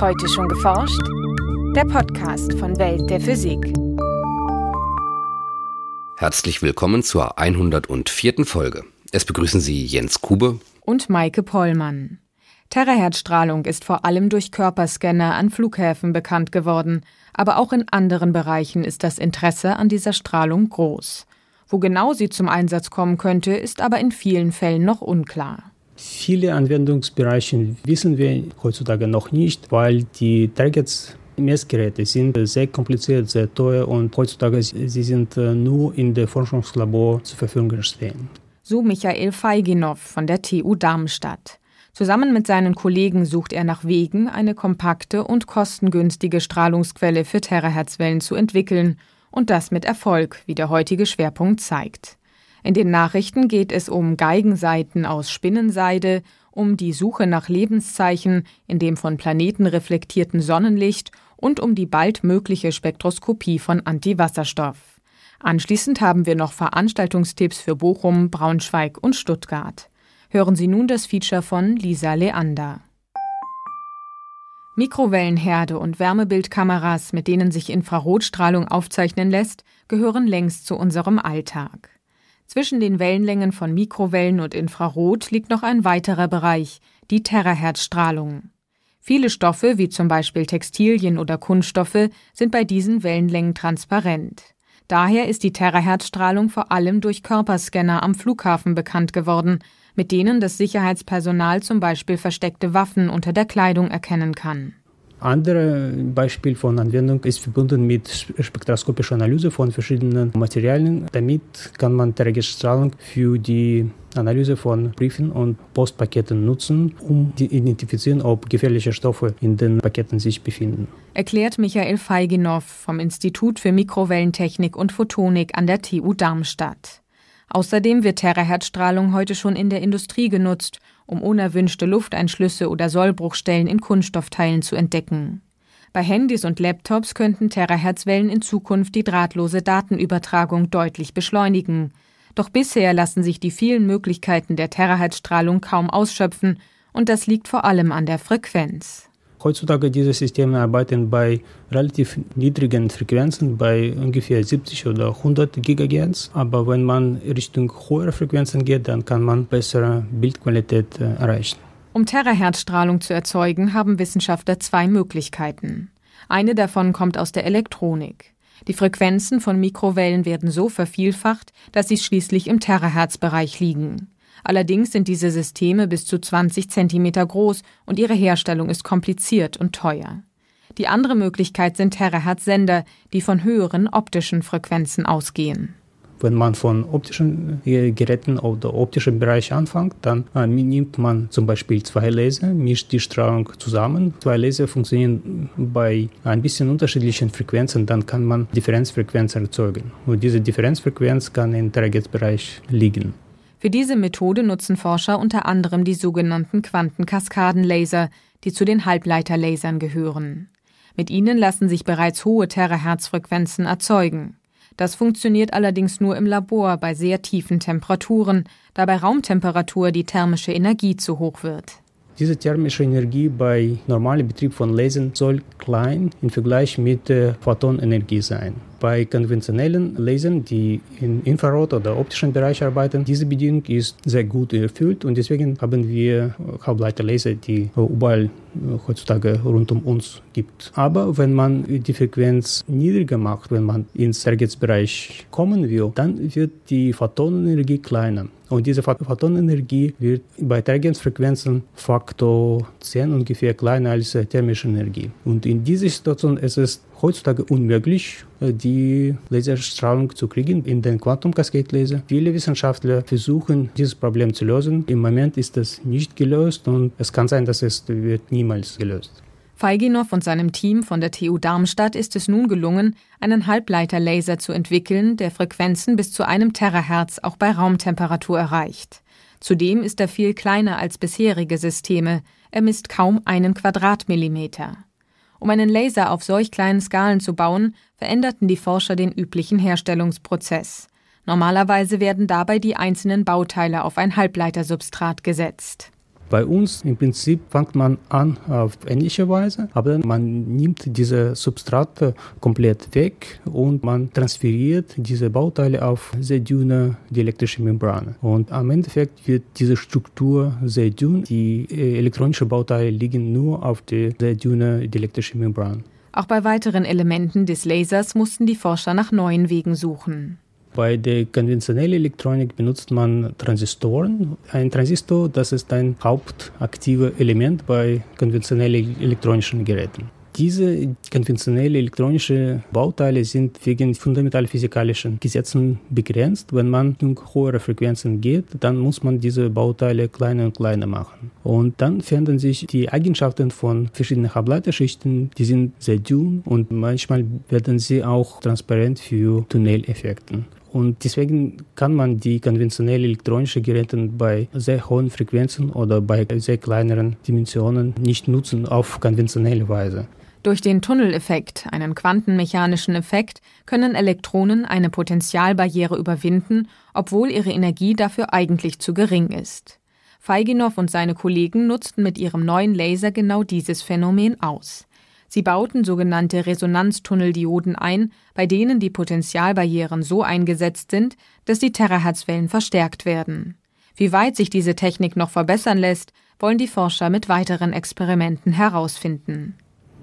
Heute schon geforscht? Der Podcast von Welt der Physik. Herzlich willkommen zur 104. Folge. Es begrüßen Sie Jens Kube und Maike Pollmann. Terahertzstrahlung ist vor allem durch Körperscanner an Flughäfen bekannt geworden, aber auch in anderen Bereichen ist das Interesse an dieser Strahlung groß. Wo genau sie zum Einsatz kommen könnte, ist aber in vielen Fällen noch unklar. Viele Anwendungsbereiche wissen wir heutzutage noch nicht, weil die Targets Messgeräte sind sehr kompliziert, sehr teuer und heutzutage sie sind äh, nur in der Forschungslabor zur Verfügung stehen. So Michael Feiginov von der TU Darmstadt. Zusammen mit seinen Kollegen sucht er nach Wegen, eine kompakte und kostengünstige Strahlungsquelle für Terahertzwellen zu entwickeln und das mit Erfolg, wie der heutige Schwerpunkt zeigt. In den Nachrichten geht es um Geigenseiten aus Spinnenseide, um die Suche nach Lebenszeichen in dem von Planeten reflektierten Sonnenlicht und um die bald mögliche Spektroskopie von Antiwasserstoff. Anschließend haben wir noch Veranstaltungstipps für Bochum, Braunschweig und Stuttgart. Hören Sie nun das Feature von Lisa Leander. Mikrowellenherde und Wärmebildkameras, mit denen sich Infrarotstrahlung aufzeichnen lässt, gehören längst zu unserem Alltag. Zwischen den Wellenlängen von Mikrowellen und Infrarot liegt noch ein weiterer Bereich, die Terahertzstrahlung. Viele Stoffe, wie zum Beispiel Textilien oder Kunststoffe, sind bei diesen Wellenlängen transparent. Daher ist die Terahertzstrahlung vor allem durch Körperscanner am Flughafen bekannt geworden, mit denen das Sicherheitspersonal zum Beispiel versteckte Waffen unter der Kleidung erkennen kann. Andere Beispiel von Anwendung ist verbunden mit spektroskopischer Analyse von verschiedenen Materialien. Damit kann man Trägerstrahlung für die Analyse von Briefen und Postpaketen nutzen, um zu identifizieren, ob gefährliche Stoffe in den Paketen sich befinden. Erklärt Michael Feiginov vom Institut für Mikrowellentechnik und Photonik an der TU Darmstadt. Außerdem wird Terahertzstrahlung heute schon in der Industrie genutzt, um unerwünschte Lufteinschlüsse oder Sollbruchstellen in Kunststoffteilen zu entdecken. Bei Handys und Laptops könnten Terahertzwellen in Zukunft die drahtlose Datenübertragung deutlich beschleunigen. Doch bisher lassen sich die vielen Möglichkeiten der Terahertzstrahlung kaum ausschöpfen, und das liegt vor allem an der Frequenz. Heutzutage diese Systeme arbeiten bei relativ niedrigen Frequenzen, bei ungefähr 70 oder 100 GHz. Aber wenn man Richtung höhere Frequenzen geht, dann kann man bessere Bildqualität äh, erreichen. Um Terahertzstrahlung zu erzeugen, haben Wissenschaftler zwei Möglichkeiten. Eine davon kommt aus der Elektronik. Die Frequenzen von Mikrowellen werden so vervielfacht, dass sie schließlich im Terahertzbereich liegen. Allerdings sind diese Systeme bis zu 20 Zentimeter groß und ihre Herstellung ist kompliziert und teuer. Die andere Möglichkeit sind Terahertz-Sender, die von höheren optischen Frequenzen ausgehen. Wenn man von optischen äh, Geräten oder optischen Bereich anfängt, dann äh, nimmt man zum Beispiel zwei Laser, mischt die Strahlung zusammen. Zwei Laser funktionieren bei ein bisschen unterschiedlichen Frequenzen, dann kann man Differenzfrequenz erzeugen. Und diese Differenzfrequenz kann im Terahertz-Bereich liegen. Für diese Methode nutzen Forscher unter anderem die sogenannten Quantenkaskadenlaser, die zu den Halbleiterlasern gehören. Mit ihnen lassen sich bereits hohe Terahertzfrequenzen erzeugen. Das funktioniert allerdings nur im Labor bei sehr tiefen Temperaturen, da bei Raumtemperatur die thermische Energie zu hoch wird. Diese thermische Energie bei normalem Betrieb von Lasern soll klein im Vergleich mit der Photonenergie sein. Bei konventionellen Lasern, die im Infrarot- oder optischen Bereich arbeiten, diese Bedingung ist sehr gut erfüllt und deswegen haben wir Halbleiterlaser, die überall heutzutage rund um uns gibt. Aber wenn man die Frequenz niedriger macht, wenn man ins Targetsbereich kommen will, dann wird die Photonenergie kleiner. Und diese Photonenergie wird bei Targetfrequenzen Faktor 10 ungefähr kleiner als thermische Energie. Und in dieser Situation ist es heutzutage unmöglich, die Laserstrahlung zu kriegen in den Quantum Cascade Laser. Viele Wissenschaftler versuchen, dieses Problem zu lösen. Im Moment ist das nicht gelöst und es kann sein, dass es wird niemals gelöst. Feiginov und seinem Team von der TU Darmstadt ist es nun gelungen, einen Halbleiterlaser zu entwickeln, der Frequenzen bis zu einem Terahertz auch bei Raumtemperatur erreicht. Zudem ist er viel kleiner als bisherige Systeme. Er misst kaum einen Quadratmillimeter. Um einen Laser auf solch kleinen Skalen zu bauen, veränderten die Forscher den üblichen Herstellungsprozess. Normalerweise werden dabei die einzelnen Bauteile auf ein Halbleitersubstrat gesetzt. Bei uns im Prinzip fängt man an auf ähnliche Weise, aber man nimmt diese Substrate komplett weg und man transferiert diese Bauteile auf sehr dünne dielektrische Membrane. Und am Endeffekt wird diese Struktur sehr dünn. Die äh, elektronischen Bauteile liegen nur auf der sehr dünnen dielektrische Membran. Auch bei weiteren Elementen des Lasers mussten die Forscher nach neuen Wegen suchen. Bei der konventionellen Elektronik benutzt man Transistoren. Ein Transistor, das ist ein hauptaktives Element bei konventionellen elektronischen Geräten. Diese konventionellen elektronischen Bauteile sind wegen fundamental physikalischen Gesetzen begrenzt. Wenn man in höhere Frequenzen geht, dann muss man diese Bauteile kleiner und kleiner machen. Und dann verändern sich die Eigenschaften von verschiedenen Halbleiterschichten. Die sind sehr dünn und manchmal werden sie auch transparent für Tunneleffekte. Und deswegen kann man die konventionellen elektronischen Geräte bei sehr hohen Frequenzen oder bei sehr kleineren Dimensionen nicht nutzen auf konventionelle Weise. Durch den Tunneleffekt, einen quantenmechanischen Effekt, können Elektronen eine Potentialbarriere überwinden, obwohl ihre Energie dafür eigentlich zu gering ist. Feiginow und seine Kollegen nutzten mit ihrem neuen Laser genau dieses Phänomen aus. Sie bauten sogenannte Resonanztunneldioden ein, bei denen die Potentialbarrieren so eingesetzt sind, dass die Terahertzwellen verstärkt werden. Wie weit sich diese Technik noch verbessern lässt, wollen die Forscher mit weiteren Experimenten herausfinden.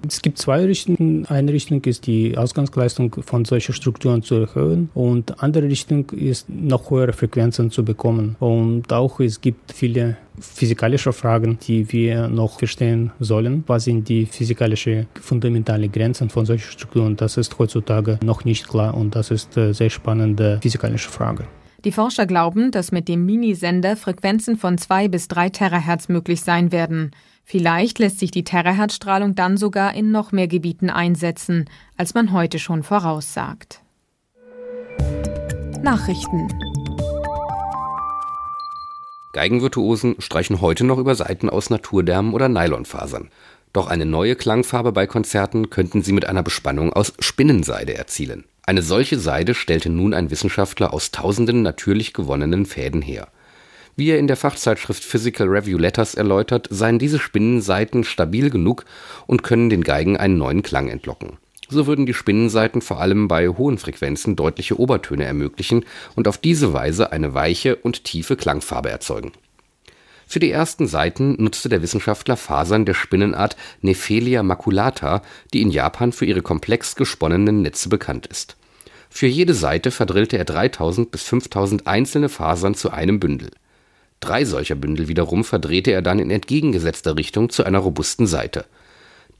Es gibt zwei Richtungen. Eine Richtung ist die Ausgangsleistung von solchen Strukturen zu erhöhen und andere Richtung ist noch höhere Frequenzen zu bekommen. Und auch es gibt viele physikalische Fragen, die wir noch verstehen sollen. Was sind die physikalischen fundamentalen Grenzen von solchen Strukturen? Das ist heutzutage noch nicht klar und das ist eine sehr spannende physikalische Frage. Die Forscher glauben, dass mit dem Minisender Frequenzen von zwei bis drei Terahertz möglich sein werden. Vielleicht lässt sich die Terahertzstrahlung dann sogar in noch mehr Gebieten einsetzen, als man heute schon voraussagt. Nachrichten Geigenvirtuosen streichen heute noch über Saiten aus Naturdärmen oder Nylonfasern. Doch eine neue Klangfarbe bei Konzerten könnten sie mit einer Bespannung aus Spinnenseide erzielen. Eine solche Seide stellte nun ein Wissenschaftler aus tausenden natürlich gewonnenen Fäden her. Wie er in der Fachzeitschrift Physical Review Letters erläutert, seien diese Spinnenseiten stabil genug und können den Geigen einen neuen Klang entlocken. So würden die Spinnenseiten vor allem bei hohen Frequenzen deutliche Obertöne ermöglichen und auf diese Weise eine weiche und tiefe Klangfarbe erzeugen. Für die ersten Seiten nutzte der Wissenschaftler Fasern der Spinnenart Nephelia maculata, die in Japan für ihre komplex gesponnenen Netze bekannt ist. Für jede Seite verdrillte er 3000 bis 5000 einzelne Fasern zu einem Bündel Drei solcher Bündel wiederum verdrehte er dann in entgegengesetzter Richtung zu einer robusten Seite.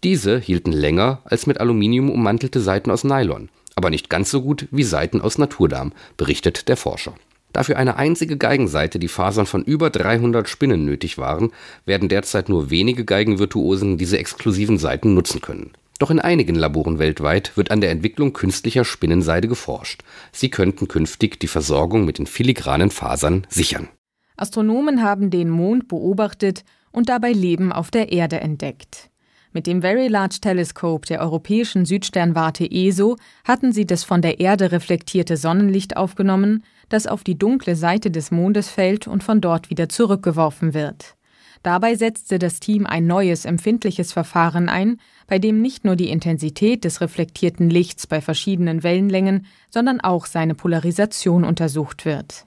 Diese hielten länger als mit Aluminium ummantelte Seiten aus Nylon, aber nicht ganz so gut wie Seiten aus Naturdarm, berichtet der Forscher. Da für eine einzige Geigenseite die Fasern von über 300 Spinnen nötig waren, werden derzeit nur wenige Geigenvirtuosen diese exklusiven Seiten nutzen können. Doch in einigen Laboren weltweit wird an der Entwicklung künstlicher Spinnenseide geforscht. Sie könnten künftig die Versorgung mit den filigranen Fasern sichern. Astronomen haben den Mond beobachtet und dabei Leben auf der Erde entdeckt. Mit dem Very Large Telescope der europäischen Südsternwarte ESO hatten sie das von der Erde reflektierte Sonnenlicht aufgenommen, das auf die dunkle Seite des Mondes fällt und von dort wieder zurückgeworfen wird. Dabei setzte das Team ein neues empfindliches Verfahren ein, bei dem nicht nur die Intensität des reflektierten Lichts bei verschiedenen Wellenlängen, sondern auch seine Polarisation untersucht wird.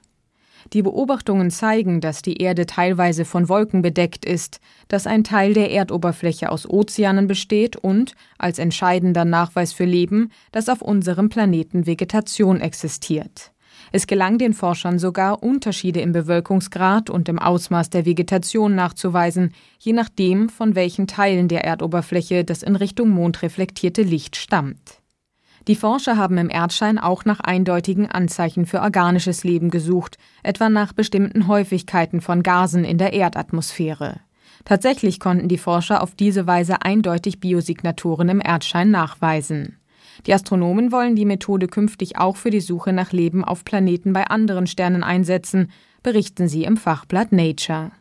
Die Beobachtungen zeigen, dass die Erde teilweise von Wolken bedeckt ist, dass ein Teil der Erdoberfläche aus Ozeanen besteht und, als entscheidender Nachweis für Leben, dass auf unserem Planeten Vegetation existiert. Es gelang den Forschern sogar, Unterschiede im Bewölkungsgrad und im Ausmaß der Vegetation nachzuweisen, je nachdem, von welchen Teilen der Erdoberfläche das in Richtung Mond reflektierte Licht stammt. Die Forscher haben im Erdschein auch nach eindeutigen Anzeichen für organisches Leben gesucht, etwa nach bestimmten Häufigkeiten von Gasen in der Erdatmosphäre. Tatsächlich konnten die Forscher auf diese Weise eindeutig Biosignaturen im Erdschein nachweisen. Die Astronomen wollen die Methode künftig auch für die Suche nach Leben auf Planeten bei anderen Sternen einsetzen, berichten sie im Fachblatt Nature.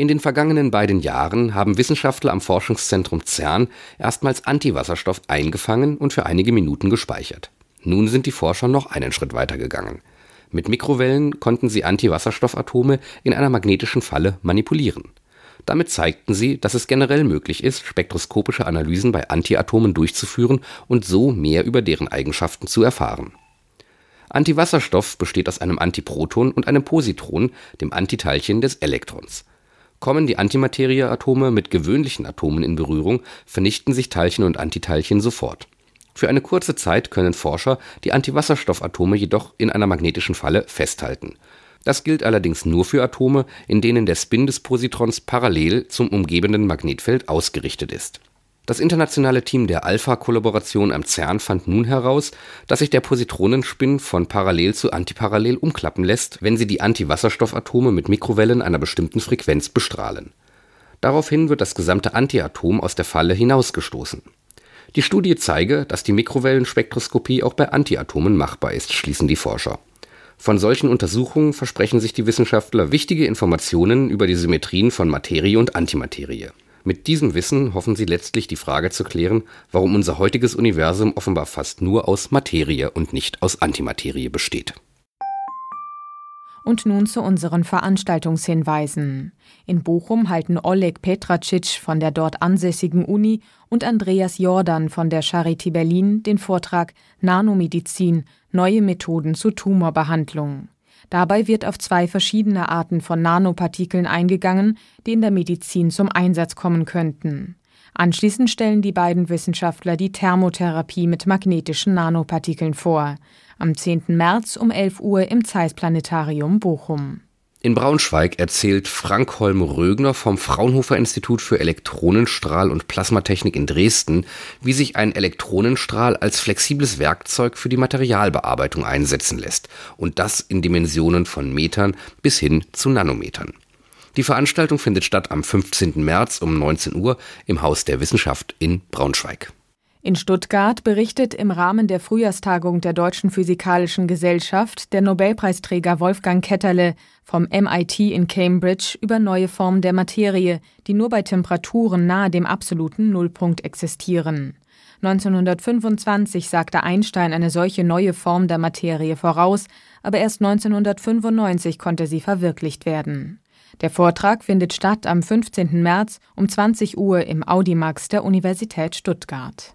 In den vergangenen beiden Jahren haben Wissenschaftler am Forschungszentrum CERN erstmals Antiwasserstoff eingefangen und für einige Minuten gespeichert. Nun sind die Forscher noch einen Schritt weiter gegangen. Mit Mikrowellen konnten sie Antiwasserstoffatome in einer magnetischen Falle manipulieren. Damit zeigten sie, dass es generell möglich ist, spektroskopische Analysen bei Antiatomen durchzuführen und so mehr über deren Eigenschaften zu erfahren. Antiwasserstoff besteht aus einem Antiproton und einem Positron, dem Antiteilchen des Elektrons. Kommen die Antimaterieatome mit gewöhnlichen Atomen in Berührung, vernichten sich Teilchen und Antiteilchen sofort. Für eine kurze Zeit können Forscher die Antiwasserstoffatome jedoch in einer magnetischen Falle festhalten das gilt allerdings nur für Atome, in denen der Spin des Positrons parallel zum umgebenden Magnetfeld ausgerichtet ist. Das internationale Team der Alpha-Kollaboration am CERN fand nun heraus, dass sich der Positronenspin von parallel zu antiparallel umklappen lässt, wenn sie die Antiwasserstoffatome mit Mikrowellen einer bestimmten Frequenz bestrahlen. Daraufhin wird das gesamte Antiatom aus der Falle hinausgestoßen. Die Studie zeige, dass die Mikrowellenspektroskopie auch bei Antiatomen machbar ist, schließen die Forscher von solchen Untersuchungen versprechen sich die Wissenschaftler wichtige Informationen über die Symmetrien von Materie und Antimaterie. Mit diesem Wissen hoffen sie letztlich die Frage zu klären, warum unser heutiges Universum offenbar fast nur aus Materie und nicht aus Antimaterie besteht und nun zu unseren Veranstaltungshinweisen. In Bochum halten Oleg Petracic von der dort ansässigen Uni und Andreas Jordan von der Charité Berlin den Vortrag Nanomedizin Neue Methoden zur Tumorbehandlung. Dabei wird auf zwei verschiedene Arten von Nanopartikeln eingegangen, die in der Medizin zum Einsatz kommen könnten. Anschließend stellen die beiden Wissenschaftler die Thermotherapie mit magnetischen Nanopartikeln vor am 10. März um 11 Uhr im Zeiss Planetarium Bochum. In Braunschweig erzählt Frank Holm-Rögner vom Fraunhofer Institut für Elektronenstrahl- und Plasmatechnik in Dresden, wie sich ein Elektronenstrahl als flexibles Werkzeug für die Materialbearbeitung einsetzen lässt und das in Dimensionen von Metern bis hin zu Nanometern. Die Veranstaltung findet statt am 15. März um 19 Uhr im Haus der Wissenschaft in Braunschweig. In Stuttgart berichtet im Rahmen der Frühjahrstagung der Deutschen Physikalischen Gesellschaft der Nobelpreisträger Wolfgang Ketterle vom MIT in Cambridge über neue Formen der Materie, die nur bei Temperaturen nahe dem absoluten Nullpunkt existieren. 1925 sagte Einstein eine solche neue Form der Materie voraus, aber erst 1995 konnte sie verwirklicht werden. Der Vortrag findet statt am 15. März um 20 Uhr im Audimax der Universität Stuttgart.